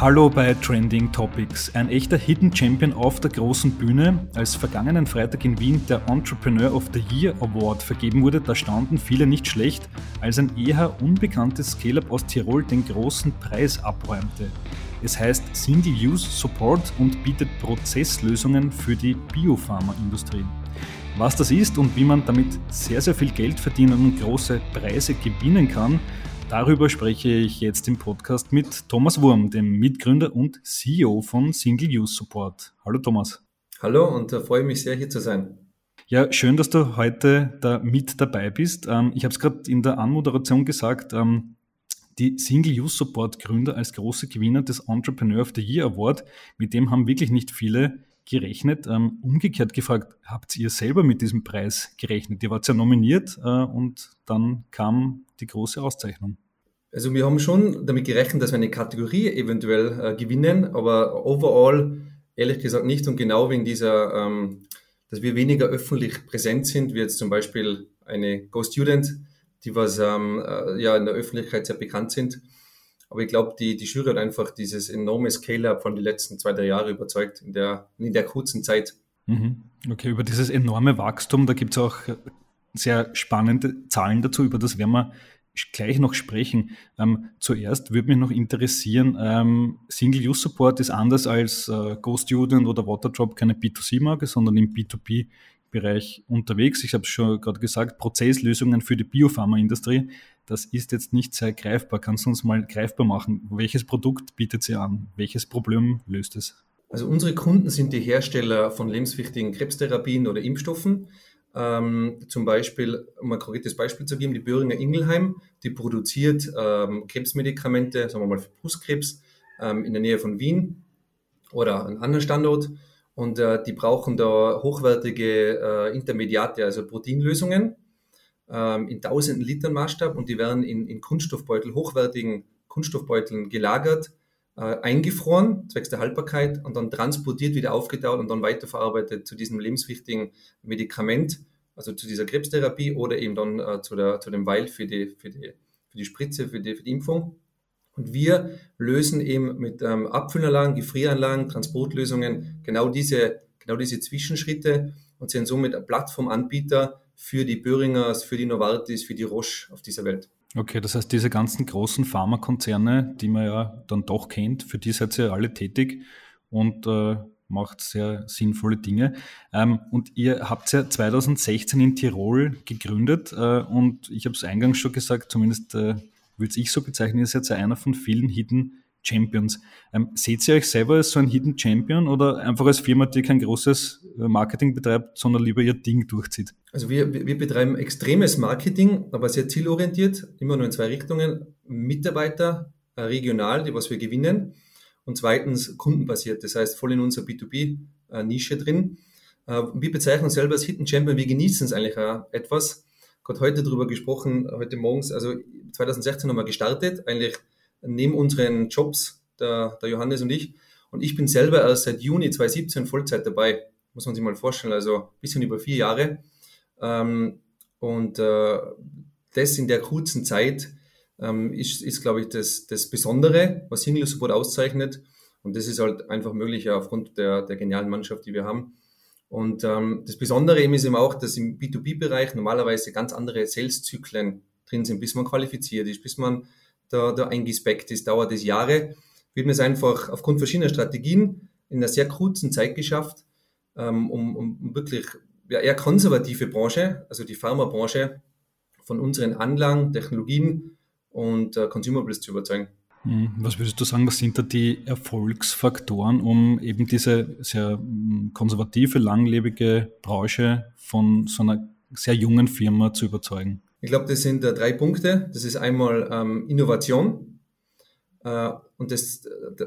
Hallo bei Trending Topics. Ein echter Hidden Champion auf der großen Bühne. Als vergangenen Freitag in Wien der Entrepreneur of the Year Award vergeben wurde, da standen viele nicht schlecht, als ein eher unbekanntes Scale-Up aus Tirol den großen Preis abräumte. Es heißt Single-Use Support und bietet Prozesslösungen für die Biopharmaindustrie. Was das ist und wie man damit sehr, sehr viel Geld verdienen und große Preise gewinnen kann, Darüber spreche ich jetzt im Podcast mit Thomas Wurm, dem Mitgründer und CEO von Single Use Support. Hallo Thomas. Hallo und da freue ich mich sehr, hier zu sein. Ja, schön, dass du heute da mit dabei bist. Ähm, ich habe es gerade in der Anmoderation gesagt, ähm, die Single Use Support Gründer als große Gewinner des Entrepreneur of the Year Award, mit dem haben wirklich nicht viele gerechnet. Ähm, umgekehrt gefragt, habt ihr selber mit diesem Preis gerechnet? Ihr wart ja nominiert äh, und dann kam die große Auszeichnung. Also wir haben schon damit gerechnet, dass wir eine Kategorie eventuell äh, gewinnen, aber overall ehrlich gesagt nicht und genau wegen dieser, ähm, dass wir weniger öffentlich präsent sind, wie jetzt zum Beispiel eine Go Student, die was ähm, äh, ja in der Öffentlichkeit sehr bekannt sind. Aber ich glaube, die, die Jury hat einfach dieses enorme Scale-Up von den letzten zwei, drei Jahren überzeugt, in der, in der kurzen Zeit. Mhm. Okay, über dieses enorme Wachstum, da gibt es auch sehr spannende Zahlen dazu, über das werden wir gleich noch sprechen. Ähm, zuerst würde mich noch interessieren, ähm, Single-Use-Support ist anders als äh, GoStudent oder Waterdrop keine B2C-Marke, sondern im B2B-Bereich unterwegs. Ich habe es schon gerade gesagt, Prozesslösungen für die Biopharmaindustrie. Das ist jetzt nicht sehr greifbar. Kannst du uns mal greifbar machen? Welches Produkt bietet sie an? Welches Problem löst es? Also unsere Kunden sind die Hersteller von lebenswichtigen Krebstherapien oder Impfstoffen. Ähm, zum Beispiel, um ein konkretes Beispiel zu geben, die Böhringer Ingelheim, die produziert ähm, Krebsmedikamente, sagen wir mal für Brustkrebs, ähm, in der Nähe von Wien oder an anderen Standort. Und äh, die brauchen da hochwertige äh, Intermediate, also Proteinlösungen ähm, in tausenden Litern Maßstab und die werden in, in Kunststoffbeutel, hochwertigen Kunststoffbeuteln gelagert, äh, eingefroren, zwecks der Haltbarkeit und dann transportiert, wieder aufgetaut und dann weiterverarbeitet zu diesem lebenswichtigen Medikament, also zu dieser Krebstherapie oder eben dann äh, zu, der, zu dem Weil für die, für die, für die Spritze, für die, für die Impfung. Und wir lösen eben mit ähm, Abfüllanlagen, Gefrieranlagen, Transportlösungen genau diese, genau diese Zwischenschritte und sind somit ein Plattformanbieter für die Böhringers, für die Novartis, für die Roche auf dieser Welt. Okay, das heißt, diese ganzen großen Pharmakonzerne, die man ja dann doch kennt, für die seid ihr alle tätig und äh, macht sehr sinnvolle Dinge. Ähm, und ihr habt ja 2016 in Tirol gegründet äh, und ich habe es eingangs schon gesagt, zumindest äh, würde ich so bezeichnen, ihr seid ja einer von vielen Hidden Champions. Ähm, seht ihr euch selber als so ein Hidden Champion oder einfach als Firma, die kein großes äh, Marketing betreibt, sondern lieber ihr Ding durchzieht? Also wir, wir betreiben extremes Marketing, aber sehr zielorientiert, immer nur in zwei Richtungen. Mitarbeiter äh, regional, die was wir gewinnen und zweitens kundenbasiert, das heißt voll in unserer B2B-Nische äh, drin. Wir bezeichnen uns selber als Hidden Champion, wir genießen es eigentlich auch etwas. Gerade heute darüber gesprochen, heute morgens, also 2016 haben wir gestartet, eigentlich neben unseren Jobs, der, der Johannes und ich. Und ich bin selber erst seit Juni 2017 Vollzeit dabei, muss man sich mal vorstellen, also ein bisschen über vier Jahre. Ähm, und äh, das in der kurzen Zeit ähm, ist, ist glaube ich, das, das Besondere, was Single Support auszeichnet. Und das ist halt einfach möglich aufgrund der, der genialen Mannschaft, die wir haben. Und ähm, das Besondere eben ist eben auch, dass im B2B-Bereich normalerweise ganz andere Sales-Zyklen drin sind, bis man qualifiziert ist, bis man da, da eingespeckt ist, dauert es Jahre. Wir haben es einfach aufgrund verschiedener Strategien in einer sehr kurzen Zeit geschafft, ähm, um, um wirklich ja, eher konservative Branche, also die Pharmabranche, von unseren Anlagen, Technologien und äh, Consumables zu überzeugen. Hm, was würdest du sagen, was sind da die Erfolgsfaktoren, um eben diese sehr hm, konservative, langlebige Branche von so einer sehr jungen Firma zu überzeugen? Ich glaube, das sind äh, drei Punkte. Das ist einmal ähm, Innovation. Äh, und das,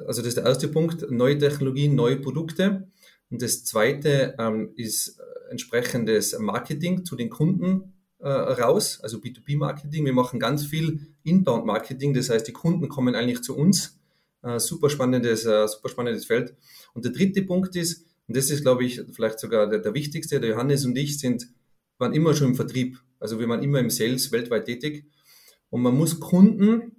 also das ist der erste Punkt, neue Technologien, neue Produkte. Und das zweite ähm, ist äh, entsprechendes Marketing zu den Kunden äh, raus, also B2B-Marketing. Wir machen ganz viel Inbound-Marketing, das heißt, die Kunden kommen eigentlich zu uns. Äh, super spannendes, äh, super spannendes Feld. Und der dritte Punkt ist, und das ist, glaube ich, vielleicht sogar der, der wichtigste, der Johannes und ich sind, waren immer schon im Vertrieb. Also wir waren immer im Sales weltweit tätig. Und man muss Kunden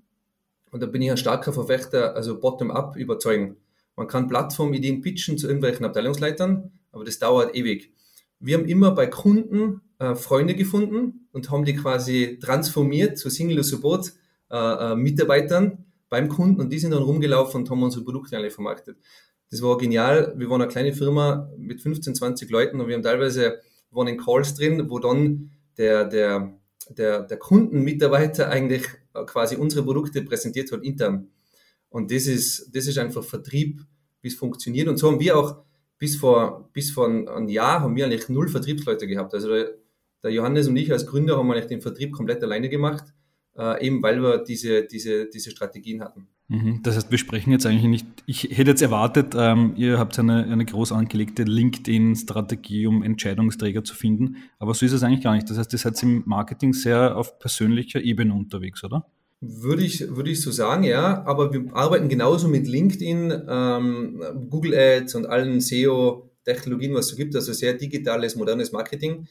Und da bin ich ein starker Verfechter, also bottom-up überzeugen. Man kann Plattformideen pitchen zu irgendwelchen Abteilungsleitern, aber das dauert ewig. Wir haben immer bei Kunden äh, Freunde gefunden und haben die quasi transformiert zu Single Support äh, äh, Mitarbeitern beim Kunden und die sind dann rumgelaufen und haben unsere Produkte alle vermarktet. Das war genial. Wir waren eine kleine Firma mit 15, 20 Leuten und wir haben teilweise waren in Calls drin, wo dann der, der, der, der Kundenmitarbeiter eigentlich quasi unsere Produkte präsentiert hat intern. Und das ist, das ist einfach Vertrieb, wie es funktioniert. Und so haben wir auch bis vor, bis vor ein Jahr haben wir eigentlich null Vertriebsleute gehabt. Also der, der Johannes und ich als Gründer haben eigentlich den Vertrieb komplett alleine gemacht, äh, eben weil wir diese, diese, diese Strategien hatten. Mhm. Das heißt, wir sprechen jetzt eigentlich nicht, ich hätte jetzt erwartet, ähm, ihr habt eine, eine groß angelegte LinkedIn-Strategie, um Entscheidungsträger zu finden, aber so ist es eigentlich gar nicht. Das heißt, ihr seid im Marketing sehr auf persönlicher Ebene unterwegs, oder? Würde ich, würde ich so sagen, ja. Aber wir arbeiten genauso mit LinkedIn, ähm, Google Ads und allen SEO-Technologien, was es so gibt, also sehr digitales, modernes Marketing.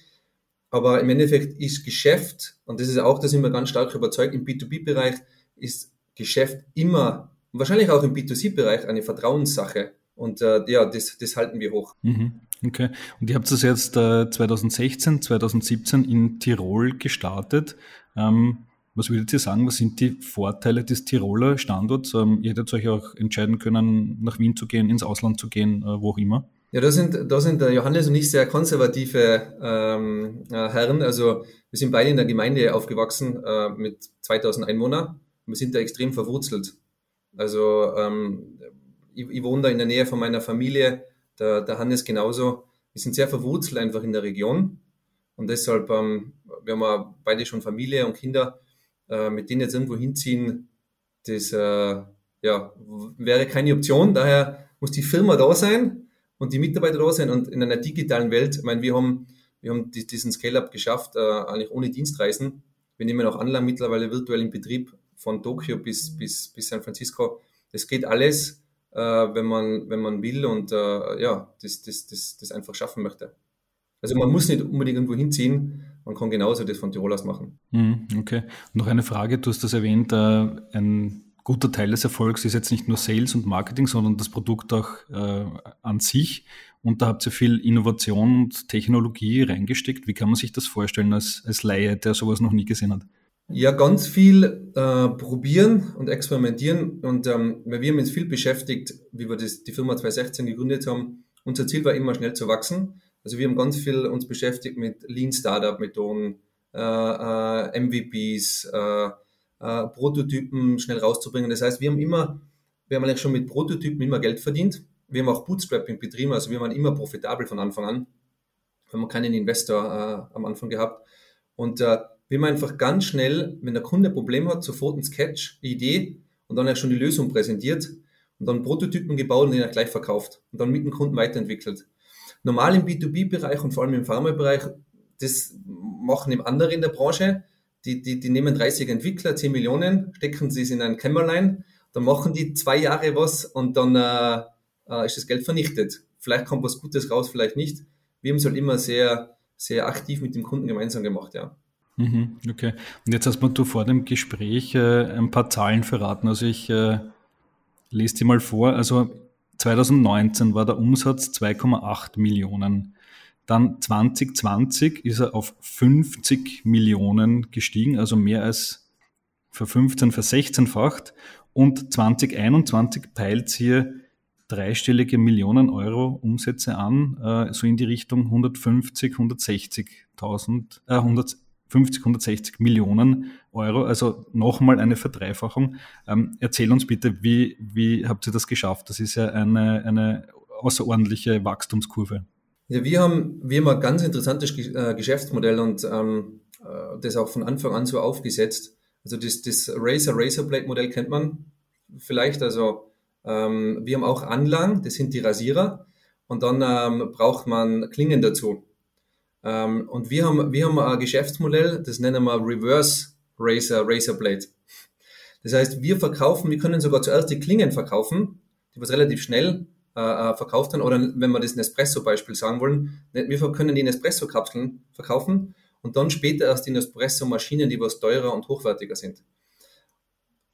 Aber im Endeffekt ist Geschäft, und das ist auch, da sind wir ganz stark überzeugt, im B2B-Bereich ist Geschäft immer, wahrscheinlich auch im B2C-Bereich, eine Vertrauenssache. Und äh, ja, das, das halten wir hoch. Mhm. Okay. Und ihr habt das jetzt äh, 2016, 2017 in Tirol gestartet. Ähm, was würdet ihr sagen, was sind die Vorteile des Tiroler Standorts? Ähm, ihr hättet euch auch entscheiden können, nach Wien zu gehen, ins Ausland zu gehen, äh, wo auch immer. Ja, da sind, da sind Johannes und ich sehr konservative ähm, äh, Herren. Also wir sind beide in der Gemeinde aufgewachsen äh, mit 2000 Einwohnern. Wir sind da extrem verwurzelt. Also ähm, ich, ich wohne da in der Nähe von meiner Familie, der, der Hannes genauso. Wir sind sehr verwurzelt einfach in der Region. Und deshalb, ähm, wir haben ja beide schon Familie und Kinder äh, mit denen jetzt irgendwo hinziehen, das äh, ja, wäre keine Option. Daher muss die Firma da sein und die Mitarbeiter da sein. Und in einer digitalen Welt, ich meine, wir haben, wir haben diesen Scale-Up geschafft, äh, eigentlich ohne Dienstreisen. Wir nehmen auch Anlagen mittlerweile virtuell in Betrieb von Tokio bis, bis, bis San Francisco. Das geht alles, äh, wenn, man, wenn man will und äh, ja, das, das, das, das einfach schaffen möchte. Also man muss nicht unbedingt irgendwo hinziehen, man kann genauso das von Tirol aus machen. Mhm, okay. noch eine Frage, du hast das erwähnt, äh, ein guter Teil des Erfolgs ist jetzt nicht nur Sales und Marketing, sondern das Produkt auch äh, an sich. Und da habt ihr viel Innovation und Technologie reingesteckt. Wie kann man sich das vorstellen als, als Laie, der sowas noch nie gesehen hat? Ja, ganz viel äh, probieren und experimentieren. Und ähm, wir haben uns viel beschäftigt, wie wir das, die Firma 2016 gegründet haben. Unser Ziel war immer schnell zu wachsen. Also wir haben ganz viel uns beschäftigt mit Lean Startup Methoden, äh, äh, MVPs, äh, äh, Prototypen schnell rauszubringen. Das heißt, wir haben immer, wir haben eigentlich schon mit Prototypen immer Geld verdient. Wir haben auch Bootstrapping betrieben, also wir waren immer profitabel von Anfang an. Wir haben keinen Investor äh, am Anfang gehabt. Und wir haben einfach ganz schnell, wenn der Kunde ein Problem hat, sofort ein Sketch, eine Idee und dann auch schon die Lösung präsentiert und dann Prototypen gebaut und den auch gleich verkauft und dann mit dem Kunden weiterentwickelt. Normal im B2B-Bereich und vor allem im Pharma-Bereich, das machen eben andere in der Branche. Die, die, die nehmen 30 Entwickler, 10 Millionen, stecken sie in ein Kämmerlein, dann machen die zwei Jahre was und dann äh, äh, ist das Geld vernichtet. Vielleicht kommt was Gutes raus, vielleicht nicht. Wir haben es halt immer sehr, sehr aktiv mit dem Kunden gemeinsam gemacht, ja. Mhm, okay. Und jetzt hast du vor dem Gespräch äh, ein paar Zahlen verraten. Also ich äh, lese die mal vor. Also 2019 war der Umsatz 2,8 Millionen. Dann 2020 ist er auf 50 Millionen gestiegen, also mehr als für 15, für 16-facht. Und 2021 peilt hier dreistellige Millionen Euro Umsätze an, äh, so in die Richtung 150, 160.000, äh, 100, 50, 160 Millionen Euro, also nochmal eine Verdreifachung. Ähm, erzähl uns bitte, wie, wie habt ihr das geschafft? Das ist ja eine, eine außerordentliche Wachstumskurve. Ja, wir haben, wir haben ein ganz interessantes äh, Geschäftsmodell und ähm, äh, das auch von Anfang an so aufgesetzt. Also das, das Razer Razer Blade Modell kennt man vielleicht. Also ähm, wir haben auch Anlagen, das sind die Rasierer und dann ähm, braucht man Klingen dazu. Ähm, und wir haben, wir haben ein Geschäftsmodell, das nennen wir Reverse Racer, Racer Blade. Das heißt, wir verkaufen, wir können sogar zuerst die Klingen verkaufen, die was relativ schnell äh, äh verkauft werden. Oder wenn wir das Nespresso-Beispiel sagen wollen, ne, wir können die Nespresso-Kapseln verkaufen und dann später erst die Nespresso-Maschinen, die was teurer und hochwertiger sind.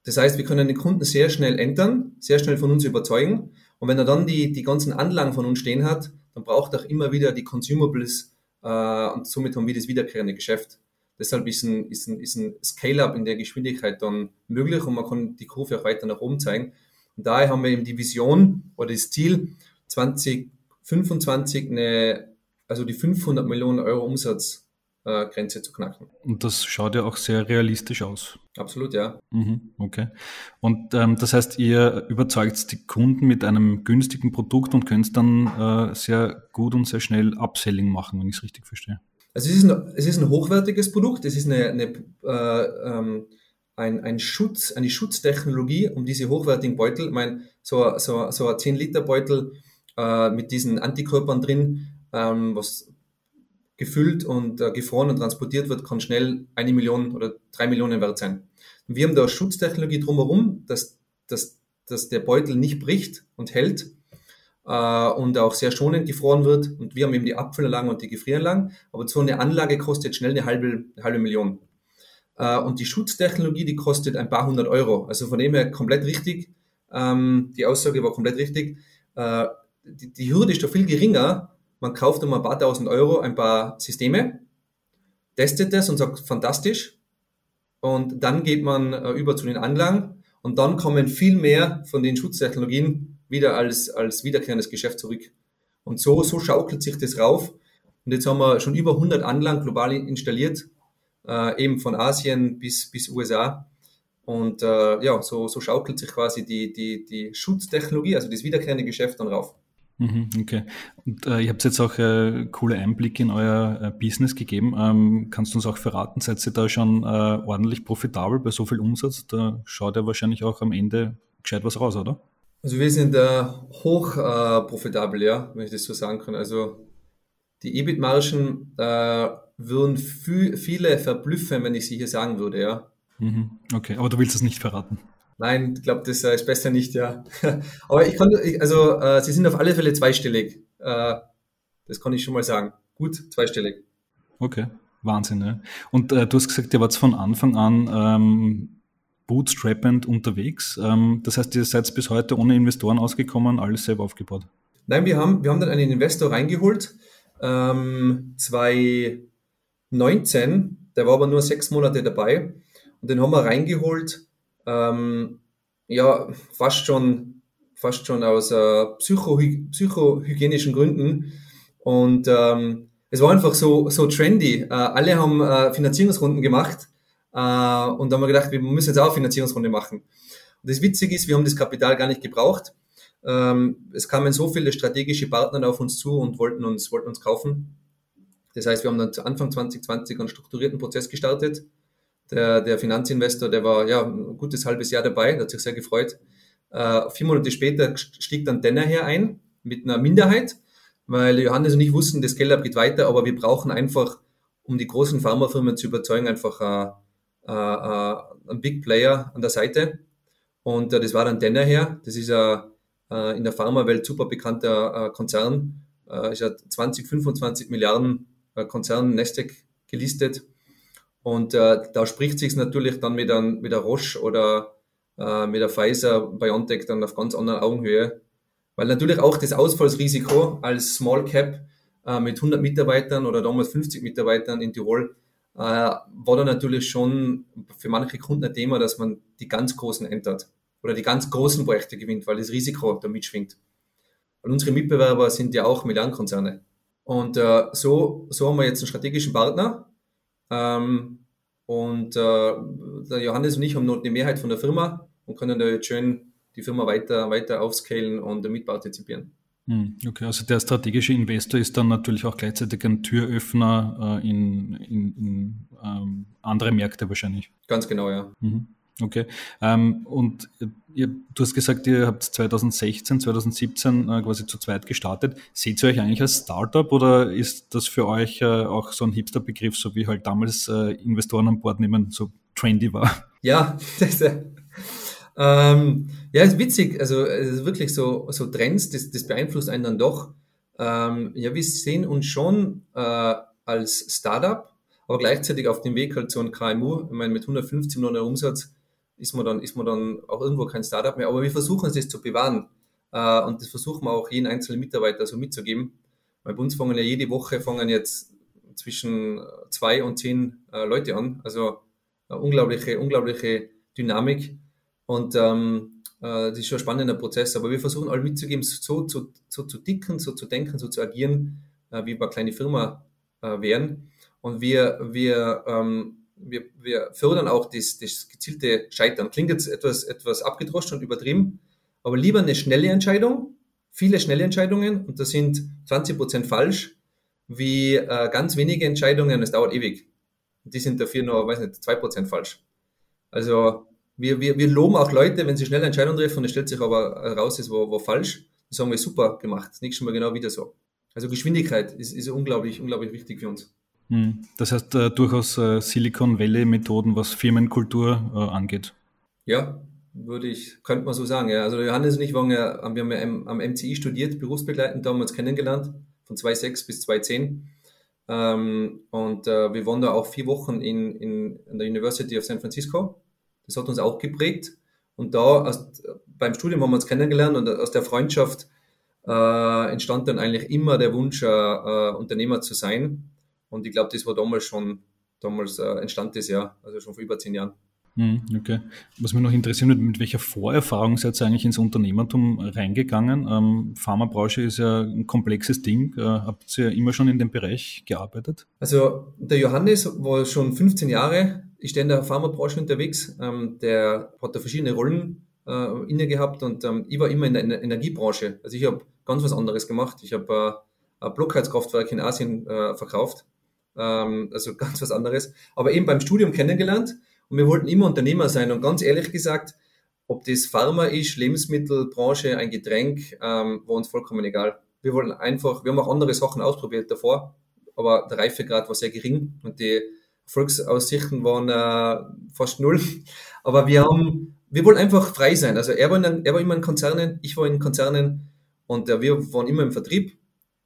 Das heißt, wir können den Kunden sehr schnell entern, sehr schnell von uns überzeugen. Und wenn er dann die, die ganzen Anlagen von uns stehen hat, dann braucht er auch immer wieder die Consumables äh, und somit haben wir das wiederkehrende Geschäft. Deshalb ist ein, ist ein, ist ein Scale-up in der Geschwindigkeit dann möglich und man kann die Kurve auch weiter nach oben zeigen. Und daher haben wir eben die Vision oder das Ziel, 2025 eine, also die 500 Millionen Euro Umsatz äh, Grenze zu knacken. Und das schaut ja auch sehr realistisch aus. Absolut, ja. Mhm, okay. Und ähm, das heißt, ihr überzeugt die Kunden mit einem günstigen Produkt und könnt dann äh, sehr gut und sehr schnell Upselling machen, wenn ich es richtig verstehe. Also es ist ein, es ist ein hochwertiges Produkt, es ist eine, eine äh, ähm, ein, ein Schutz, eine Schutztechnologie, um diese hochwertigen Beutel, ich meine, so, so, so ein 10-Liter-Beutel äh, mit diesen Antikörpern drin, ähm, was gefüllt und äh, gefroren und transportiert wird, kann schnell eine Million oder drei Millionen wert sein. Und wir haben da Schutztechnologie drumherum, dass, dass, dass der Beutel nicht bricht und hält äh, und auch sehr schonend gefroren wird. Und wir haben eben die Abfüllanlagen und die Gefrieranlagen. Aber so eine Anlage kostet schnell eine halbe, eine halbe Million. Äh, und die Schutztechnologie, die kostet ein paar hundert Euro. Also von dem her komplett richtig. Ähm, die Aussage war komplett richtig. Äh, die, die Hürde ist doch viel geringer, man kauft um ein paar tausend Euro ein paar Systeme, testet das und sagt, fantastisch. Und dann geht man äh, über zu den Anlagen und dann kommen viel mehr von den Schutztechnologien wieder als, als wiederkehrendes Geschäft zurück. Und so, so schaukelt sich das rauf. Und jetzt haben wir schon über 100 Anlagen global installiert, äh, eben von Asien bis, bis USA. Und äh, ja, so, so schaukelt sich quasi die, die, die Schutztechnologie, also das wiederkehrende Geschäft dann rauf. Mhm, okay. Und äh, ihr habt jetzt auch äh, coole Einblicke in euer äh, Business gegeben. Ähm, kannst du uns auch verraten, seid ihr da schon äh, ordentlich profitabel bei so viel Umsatz? Da schaut ja wahrscheinlich auch am Ende gescheit was raus, oder? Also wir sind äh, hoch äh, profitabel, ja, wenn ich das so sagen kann. Also die EBIT-Margen würden viele verblüffen, wenn ich sie hier sagen würde, ja. Mhm, okay, aber du willst es nicht verraten. Nein, ich glaube, das äh, ist besser nicht, ja. Aber ich kann, also äh, sie sind auf alle Fälle zweistellig. Äh, das kann ich schon mal sagen. Gut, zweistellig. Okay, Wahnsinn. Ja. Und äh, du hast gesagt, ihr wart von Anfang an ähm, bootstrappend unterwegs. Ähm, das heißt, ihr seid bis heute ohne Investoren ausgekommen, alles selber aufgebaut. Nein, wir haben, wir haben dann einen Investor reingeholt. Ähm, 2019, der war aber nur sechs Monate dabei. Und den haben wir reingeholt, ähm, ja, fast schon, fast schon aus äh, psychohy psychohygienischen Gründen. Und ähm, es war einfach so, so trendy. Äh, alle haben äh, Finanzierungsrunden gemacht äh, und da haben wir gedacht, wir müssen jetzt auch Finanzierungsrunde machen. Und das Witzige ist, wir haben das Kapital gar nicht gebraucht. Ähm, es kamen so viele strategische Partner auf uns zu und wollten uns, wollten uns kaufen. Das heißt, wir haben dann zu Anfang 2020 einen strukturierten Prozess gestartet der, der Finanzinvestor, der war ja ein gutes halbes Jahr dabei, der hat sich sehr gefreut. Äh, vier Monate später stieg dann Denner her ein mit einer Minderheit, weil Johannes und ich wussten, das Geld geht weiter, aber wir brauchen einfach, um die großen Pharmafirmen zu überzeugen, einfach äh, äh, äh einen Big Player an der Seite. Und äh, das war dann Denner her. Das ist ein äh, in der Pharmawelt super bekannter äh, Konzern. Äh, ist ja 20, 25 Milliarden äh, Konzern Nasdaq gelistet und äh, da spricht sich natürlich dann mit, ein, mit der Roche oder äh, mit der Pfizer, BioNTech dann auf ganz anderen Augenhöhe. Weil natürlich auch das Ausfallsrisiko als Small Cap äh, mit 100 Mitarbeitern oder damals 50 Mitarbeitern in Tirol äh, war dann natürlich schon für manche Kunden ein Thema, dass man die ganz großen entert oder die ganz großen Projekte gewinnt, weil das Risiko da mitschwingt. Weil unsere Mitbewerber sind ja auch Milliardenkonzerne. Und äh, so, so haben wir jetzt einen strategischen Partner, ähm, und äh, der Johannes und ich haben noch die Mehrheit von der Firma und können da jetzt schön die Firma weiter, weiter aufscalen und damit partizipieren. Hm, okay, also der strategische Investor ist dann natürlich auch gleichzeitig ein Türöffner äh, in, in, in ähm, andere Märkte wahrscheinlich. Ganz genau, ja. Mhm. Okay. Ähm, und ihr, du hast gesagt, ihr habt 2016, 2017 äh, quasi zu zweit gestartet. Seht ihr euch eigentlich als Startup oder ist das für euch äh, auch so ein Hipster-Begriff, so wie halt damals äh, Investoren an Bord nehmen so trendy war? Ja, das, äh, ähm, ja, ist witzig. Also es ist wirklich so, so Trends, das, das beeinflusst einen dann doch. Ähm, ja, wir sehen uns schon äh, als Startup, aber gleichzeitig auf dem Weg halt so ein KMU. Ich meine, mit 115 Millionen Umsatz ist man dann, ist man dann auch irgendwo kein Startup mehr. Aber wir versuchen es zu bewahren. Äh, und das versuchen wir auch jeden einzelnen Mitarbeiter so mitzugeben. Bei uns fangen ja jede Woche fangen jetzt zwischen zwei und zehn äh, Leute an. Also eine unglaubliche, unglaubliche Dynamik. Und ähm, äh, das ist schon ein spannender Prozess. Aber wir versuchen alle mitzugeben, so, so, so zu ticken, so zu denken, so zu agieren, äh, wie wir eine kleine Firma äh, wären. Und wir, wir, ähm, wir, wir fördern auch das, das gezielte Scheitern. Klingt jetzt etwas, etwas abgedroschen und übertrieben, aber lieber eine schnelle Entscheidung, viele schnelle Entscheidungen, und das sind 20 Prozent falsch, wie äh, ganz wenige Entscheidungen, es dauert ewig. Die sind dafür nur, weiß nicht, zwei Prozent falsch. Also wir, wir, wir loben auch Leute, wenn sie schnell Entscheidungen treffen und es stellt sich aber raus, es war, war falsch, dann sagen wir, super gemacht, das nächste Mal genau wieder so. Also Geschwindigkeit ist, ist unglaublich, unglaublich wichtig für uns. Hm. Das heißt äh, durchaus äh, Silicon Valley Methoden, was Firmenkultur äh, angeht. Ja, würde ich, könnte man so sagen. Ja. Also Johannes und ich waren ja, wir haben ja am MCI studiert, berufsbegleitend, da haben wir uns kennengelernt, von 2006 bis 2010. Ähm, und äh, wir waren da auch vier Wochen in, in, in, der University of San Francisco. Das hat uns auch geprägt. Und da aus, beim Studium haben wir uns kennengelernt und aus der Freundschaft äh, entstand dann eigentlich immer der Wunsch, äh Unternehmer zu sein. Und ich glaube, das war damals schon, damals äh, entstand das ja, also schon vor über zehn Jahren. Hm, okay. Was mich noch interessiert, mit welcher Vorerfahrung seid ihr eigentlich ins Unternehmertum reingegangen? Ähm, Pharmabranche ist ja ein komplexes Ding. Äh, habt ihr immer schon in dem Bereich gearbeitet? Also der Johannes war schon 15 Jahre, ich stehe in der Pharmabranche unterwegs. Ähm, der hat da verschiedene Rollen äh, inne gehabt und ähm, ich war immer in der Energiebranche. Also ich habe ganz was anderes gemacht. Ich habe äh, ein Blockheizkraftwerk in Asien äh, verkauft ähm, also ganz was anderes. Aber eben beim Studium kennengelernt und wir wollten immer Unternehmer sein. Und ganz ehrlich gesagt, ob das Pharma ist, Lebensmittelbranche, ein Getränk, ähm, war uns vollkommen egal. Wir wollten einfach, wir haben auch andere Sachen ausprobiert davor, aber der Reifegrad war sehr gering und die Erfolgsaussichten waren äh, fast null. Aber wir haben, wir wollten einfach frei sein. Also er war, in, er war immer in Konzernen, ich war in Konzernen und äh, wir waren immer im Vertrieb,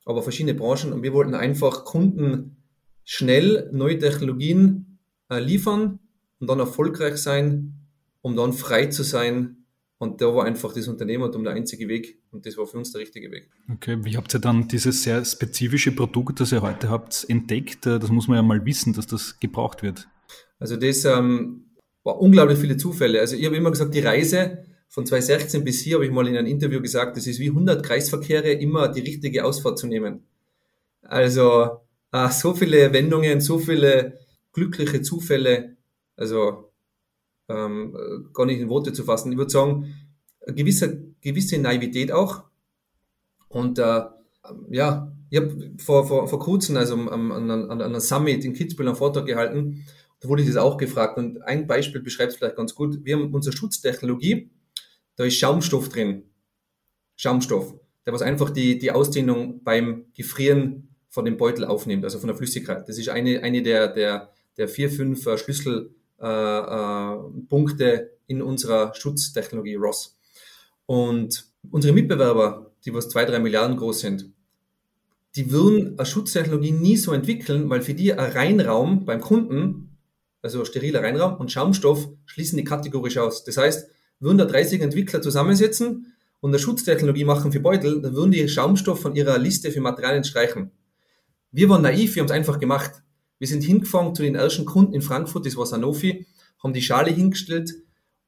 aber verschiedene Branchen und wir wollten einfach Kunden schnell neue Technologien äh, liefern und dann erfolgreich sein, um dann frei zu sein. Und da war einfach das Unternehmertum der einzige Weg und das war für uns der richtige Weg. Okay, wie habt ihr dann dieses sehr spezifische Produkt, das ihr heute habt, entdeckt? Äh, das muss man ja mal wissen, dass das gebraucht wird. Also das ähm, war unglaublich viele Zufälle. Also ich habe immer gesagt, die Reise von 2016 bis hier habe ich mal in einem Interview gesagt, das ist wie 100 Kreisverkehre, immer die richtige Ausfahrt zu nehmen. Also äh, so viele Wendungen, so viele glückliche Zufälle, also ähm, gar nicht in Worte zu fassen. Ich würde sagen, eine gewisse, gewisse Naivität auch. Und äh, ja, ich habe vor, vor, vor kurzem, also an, an, an einer Summit in Kitzbühel einen Vortrag gehalten, da wurde ich das auch gefragt. Und ein Beispiel beschreibt es vielleicht ganz gut. Wir haben unsere Schutztechnologie, da ist Schaumstoff drin. Schaumstoff, der was einfach die, die Ausdehnung beim Gefrieren von dem Beutel aufnimmt, also von der Flüssigkeit. Das ist eine, eine der, der, der vier, fünf äh, Schlüsselpunkte äh, äh, in unserer Schutztechnologie ROS. Und unsere Mitbewerber, die was zwei, drei Milliarden groß sind, die würden eine Schutztechnologie nie so entwickeln, weil für die ein Reinraum beim Kunden, also steriler Reinraum und Schaumstoff, schließen die kategorisch aus. Das heißt, würden da 30 Entwickler zusammensetzen und eine Schutztechnologie machen für Beutel, dann würden die Schaumstoff von ihrer Liste für Materialien streichen. Wir waren naiv, wir haben es einfach gemacht. Wir sind hingefahren zu den ersten Kunden in Frankfurt, das war Sanofi, haben die Schale hingestellt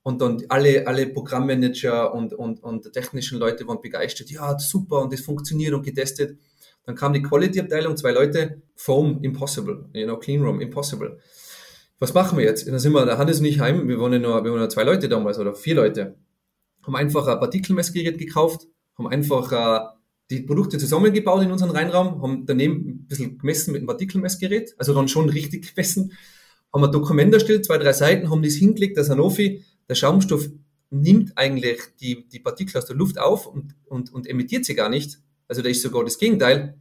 und dann alle, alle Programmmanager und, und, und technischen Leute waren begeistert. Ja, super und das funktioniert und getestet. Dann kam die Quality-Abteilung, zwei Leute, Foam, impossible, you know, Clean Room, impossible. Was machen wir jetzt? Dann sind wir, da Hannes nicht heim, wir waren ja nur, wir waren nur zwei Leute damals oder vier Leute. Haben einfach ein Partikelmessgerät gekauft, haben einfach äh, die Produkte zusammengebaut in unseren Reinraum, haben daneben ein bisschen gemessen mit einem Partikelmessgerät, also dann schon richtig gemessen, haben ein Dokument erstellt, zwei, drei Seiten, haben das hingelegt, der Sanofi, der Schaumstoff nimmt eigentlich die, die Partikel aus der Luft auf und, und, und emittiert sie gar nicht. Also da ist sogar das Gegenteil.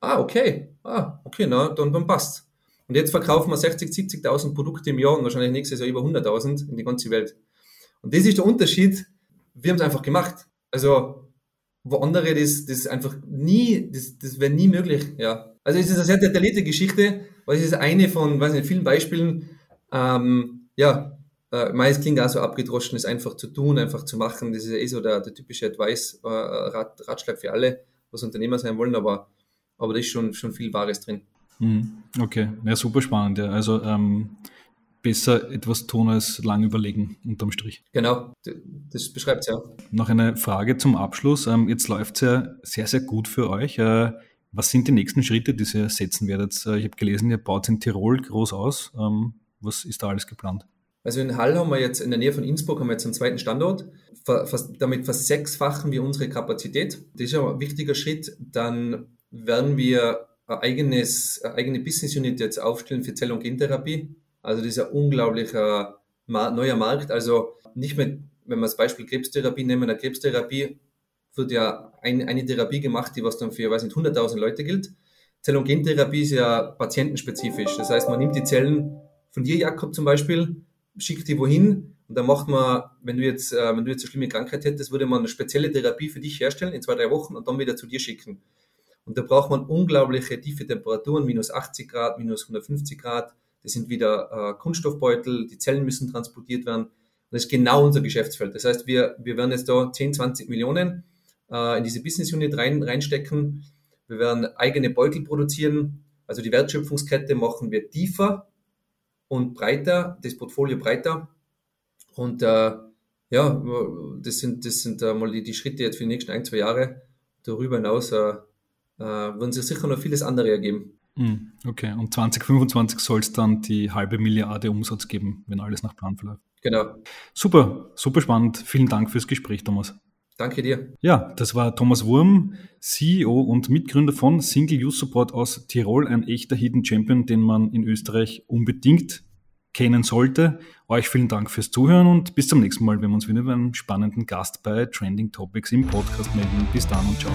Ah, okay. Ah, okay, na, dann, dann passt. Und jetzt verkaufen wir 60, 70.000 Produkte im Jahr und wahrscheinlich nächstes Jahr über 100.000 in die ganze Welt. Und das ist der Unterschied. Wir haben es einfach gemacht. Also wo andere das, das einfach nie, das, das wäre nie möglich, ja. Also es ist eine sehr detaillierte Geschichte, weil es ist eine von, weiß nicht, vielen Beispielen, ähm, ja, äh, meist klingt auch so abgedroschen, ist einfach zu tun, einfach zu machen. Das ist ja eh so der, der typische Advice, äh, Rat, Ratschlag für alle, was Unternehmer sein wollen, aber, aber da ist schon, schon viel Wahres drin. Mhm. Okay, ja, super spannend. Ja. Also ähm, besser etwas tun als lang überlegen, unterm Strich. Genau, das beschreibt es ja. Noch eine Frage zum Abschluss. Ähm, jetzt läuft es ja sehr, sehr gut für euch. Äh, was sind die nächsten Schritte, die ihr setzen werdet? Äh, ich habe gelesen, ihr baut in Tirol groß aus. Ähm, was ist da alles geplant? Also in Hall haben wir jetzt in der Nähe von Innsbruck haben wir jetzt einen zweiten Standort. Damit versechsfachen wir unsere Kapazität. Das ist ja ein wichtiger Schritt. Dann werden wir ein eigenes, eine eigene Business Unit jetzt aufstellen für Zell- und Gentherapie. Also ein unglaublicher neuer Markt. Also nicht mehr, wenn wir das Beispiel Krebstherapie nehmen, eine Krebstherapie wird ja ein, eine Therapie gemacht, die was dann für, weiß nicht, 100.000 Leute gilt. Zell- und Gentherapie ist ja patientenspezifisch. Das heißt, man nimmt die Zellen von dir, Jakob, zum Beispiel, schickt die wohin und dann macht man, wenn du jetzt, äh, wenn du jetzt eine schlimme Krankheit hättest, würde man eine spezielle Therapie für dich herstellen in zwei, drei Wochen und dann wieder zu dir schicken. Und da braucht man unglaubliche tiefe Temperaturen, minus 80 Grad, minus 150 Grad. Das sind wieder äh, Kunststoffbeutel, die Zellen müssen transportiert werden. Das ist genau unser Geschäftsfeld. Das heißt, wir, wir werden jetzt da 10, 20 Millionen äh, in diese Business Unit rein, reinstecken. Wir werden eigene Beutel produzieren. Also die Wertschöpfungskette machen wir tiefer und breiter, das Portfolio breiter. Und äh, ja, das sind, das sind äh, mal die, die Schritte jetzt für die nächsten ein, zwei Jahre. Darüber hinaus äh, äh, würden sich sicher noch vieles andere ergeben. Hm, okay, und 2025 soll es dann die halbe Milliarde Umsatz geben, wenn alles nach Plan verläuft. Genau. Super, super spannend. Vielen Dank fürs Gespräch, Thomas. Danke dir. Ja, das war Thomas Wurm, CEO und Mitgründer von Single Use Support aus Tirol, ein echter Hidden Champion, den man in Österreich unbedingt kennen sollte. Euch vielen Dank fürs Zuhören und bis zum nächsten Mal, wenn wir uns wieder über einen spannenden Gast bei Trending Topics im Podcast melden. Bis dann und ciao.